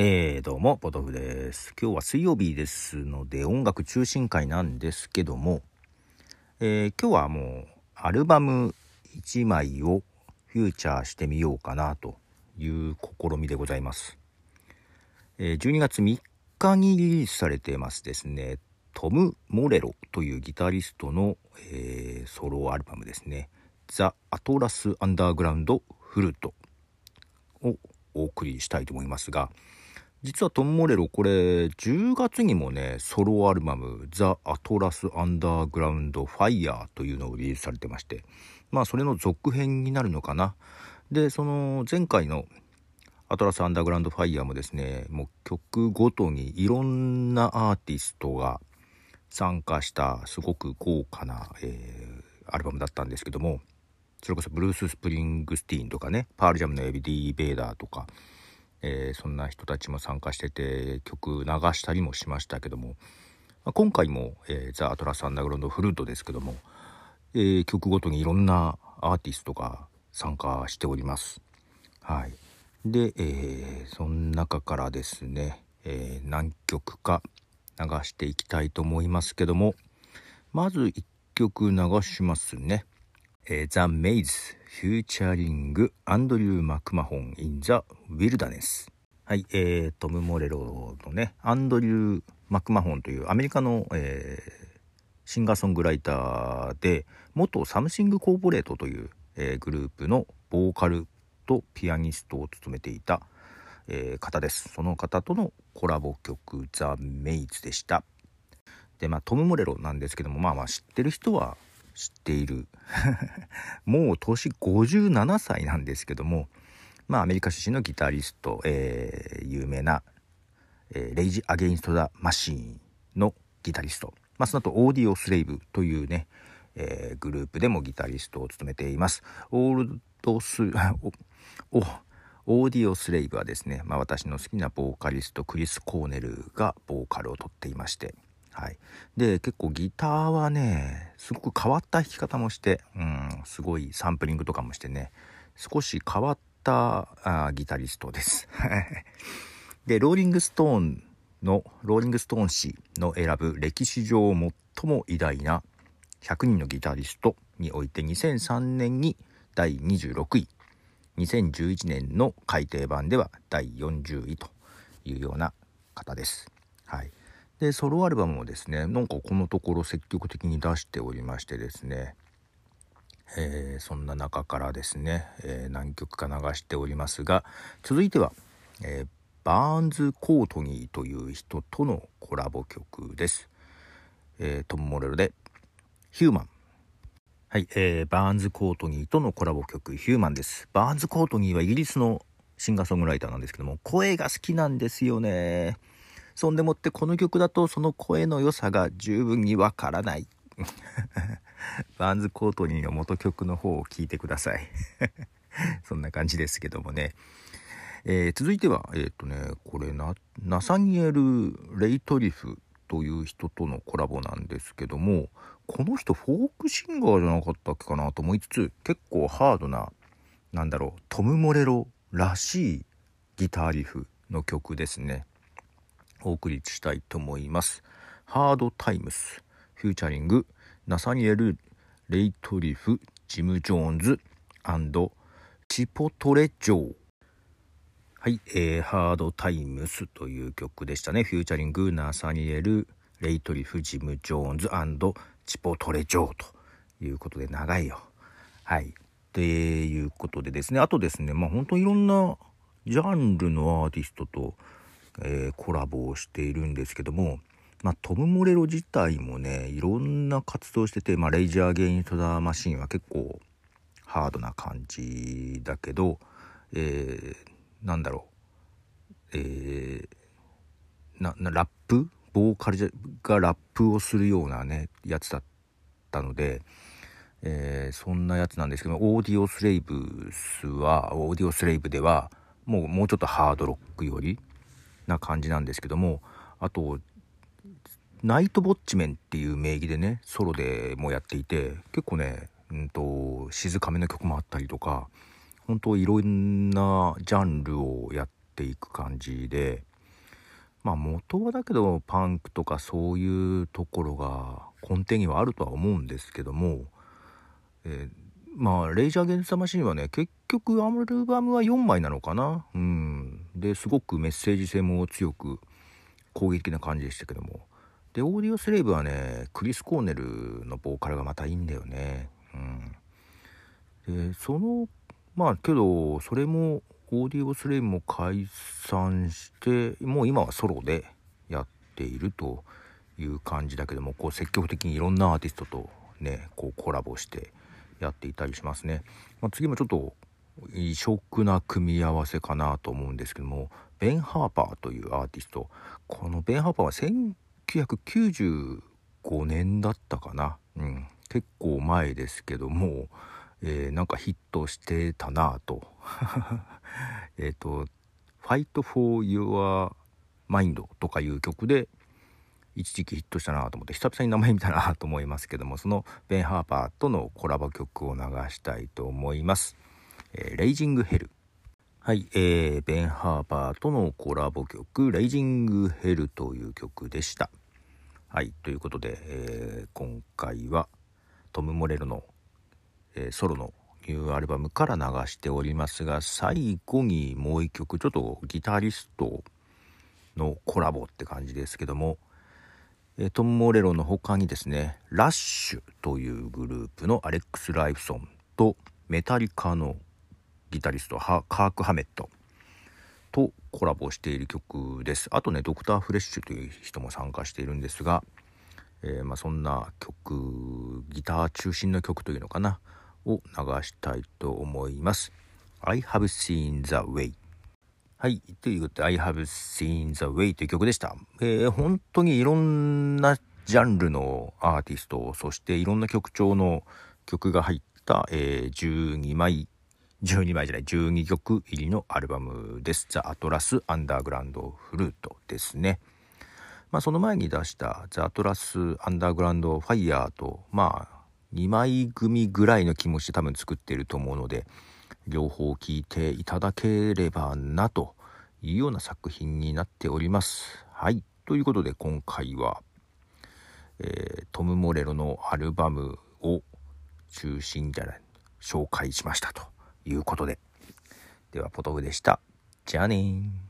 えー、どうも、ポトフです。今日は水曜日ですので、音楽中心会なんですけども、えー、今日はもう、アルバム1枚をフューチャーしてみようかなという試みでございます。えー、12月3日にリリースされてますですね、トム・モレロというギタリストの、えー、ソロアルバムですね、ザ・アトラス・アンダーグラウンド・フルートをお送りしたいと思いますが、実はトム・モレロこれ10月にもねソロアルバム「ザ・アトラス・アンダーグラウンド・ファイヤー」というのをリリースされてましてまあそれの続編になるのかな。でその前回のアトラス・アンダーグラウンド・ファイヤーもですねもう曲ごとにいろんなアーティストが参加したすごく豪華な、えー、アルバムだったんですけどもそれこそブルース・スプリングスティーンとかねパールジャムのエディ・ヴェダーとかえー、そんな人たちも参加してて曲流したりもしましたけども、まあ、今回も、えー、ザ・アトラス・アンダーグラウンド・フラッドですけども、えー、曲ごとにいろんなアーティストが参加しております。はい、で、えその中からですね、え何曲か流していきたいと思いますけどもまず1曲流しますね。えー、ザ・メイズフィーチャリングアンドリュー・マクマホン・イン・ザ・ウィルダネス。はい、えー、トム・モレロのねアンドリュー・マクマホンというアメリカの、えー、シンガーソングライターで元サムシング・コーポレートという、えー、グループのボーカルとピアニストを務めていた、えー、方です。その方とのコラボ曲「ザ・メイズ」でした。でまあトム・モレロなんですけどもまあまあ知ってる人は知っている。もう年57歳なんですけどもまあアメリカ出身のギタリスト、えー、有名な、えー、レイジ・アゲインスト・ザ・マシーンのギタリスト、まあ、その後オーディオ・スレイブというね、えー、グループでもギタリストを務めています。オールドス おオーディオスレイブはですね、まあ、私の好きなボーカリストクリス・コーネルがボーカルをとっていましてはい、で結構ギターはねすごく変わった弾き方もして、うん、すごいサンプリングとかもしてね少し変わったあギタリストです。でローリング・ストーンのローリング・ストーン氏の選ぶ歴史上最も偉大な100人のギタリストにおいて2003年に第26位2011年の改訂版では第40位というような方です。でソロアルバムもですねなんかこのところ積極的に出しておりましてですね、えー、そんな中からですね、えー、何曲か流しておりますが続いては、えー、バーンズ・コートニーという人とのコラボ曲です、えトム・モレロで「ヒューマン」はい、えー、バーンズ・コートニーとのコラボ曲「ヒューマン」です。バーンズ・コートニーはイギリスのシンガーソングライターなんですけども声が好きなんですよね。そんでもってこの曲だとその声の良さが十分にわからない。バーンズ・コートニーの元曲の方を聞いてください。そんな感じですけどもね。えー、続いては、えっ、ー、とね、これナ、ナサニエル・レイトリフという人とのコラボなんですけども、この人フォークシンガーじゃなかったっけかなと思いつつ、結構ハードな、なんだろう、トム・モレロらしいギターリフの曲ですね。お送りしたいと思います。ハードタイムス、フューチャリング、ナサニエル・レイトリフ、ジム・ジョーンズチポトレ・ジョー。はい、えー、ハードタイムスという曲でしたね。フューチャリング、ナサニエル、レイトリフ、ジム・ジョーンズチポトレ・ジョーということで長いよ。はい。ということでですね、あとですね、まあ本当いろんなジャンルのアーティストとえー、コラボをしているんですけども、まあ、トム・モレロ自体もねいろんな活動してて、まあ、レイジャー・ゲイン・トダー・マシンは結構ハードな感じだけど、えー、なんだろう、えー、なラップ？ボーカルがラップをするようなねやつだったので、えー、そんなやつなんですけどオーディオスレイブスはオーディオスレイブではもうもうちょっとハードロックよりな感じなんですけどもあとナイトボッチメンっていう名義でねソロでもやっていて結構ね、うんと、静かめの曲もあったりとか本当いろんなジャンルをやっていく感じでまあ元はだけどパンクとかそういうところが根底にはあるとは思うんですけども、えー、まあ「レイジャー・ゲンズ・ザ・マシン」はね結局アルバムは4枚なのかな。うん。ですごくメッセージ性も強く攻撃的な感じでしたけども。でオーディオスレイブはねクリス・コーネルのボーカルがまたいいんだよね。うん。でそのまあけどそれもオーディオスレイブも解散してもう今はソロでやっているという感じだけどもこう積極的にいろんなアーティストとねこうコラボしてやっていたりしますね、まあ、次もちょっと異色な組み合わせかなと思うんですけどもベン・ハーパーというアーティスト。このベン・ハーパーは1995年だったかな、うん、結構前ですけども、えー、なんかヒットしてたなと。えっと「Fight for Your Mind」とかいう曲で一時期ヒットしたなと思って久々に名前見たなと思いますけどもそのベン・ハーパーとのコラボ曲を流したいと思います。えー、レイジングヘル。はい、えー、ベン・ハーパーとのコラボ曲「レイジング・ヘル」という曲でした。はい、ということで、えー、今回はトム・モレロの、えー、ソロのニューアルバムから流しておりますが最後にもう一曲ちょっとギタリストのコラボって感じですけども、えー、トム・モレロの他にですねラッシュというグループのアレックス・ライフソンとメタリカのギタリストカーク・ハメットとコラボしている曲です。あとねドクター・フレッシュという人も参加しているんですが、えー、まあ、そんな曲ギター中心の曲というのかなを流したいと思います。I have seen the way はいということで I have seen the way という曲でした、えー、本当にいろんなジャンルのアーティストそしていろんな曲調の曲が入った、えー、12枚12枚じゃない12曲入りのアルバムです。ザ・アトラス・アンダーグラウンド・フルートですね。まあその前に出したザ・アトラス・アンダーグラウンド・ファイヤーとまあ2枚組ぐらいの気持ちで多分作っていると思うので両方聴いていただければなというような作品になっております。はい。ということで今回は、えー、トム・モレロのアルバムを中心じゃない紹介しましたと。いうことで。では、ポトフでした。じゃあねー。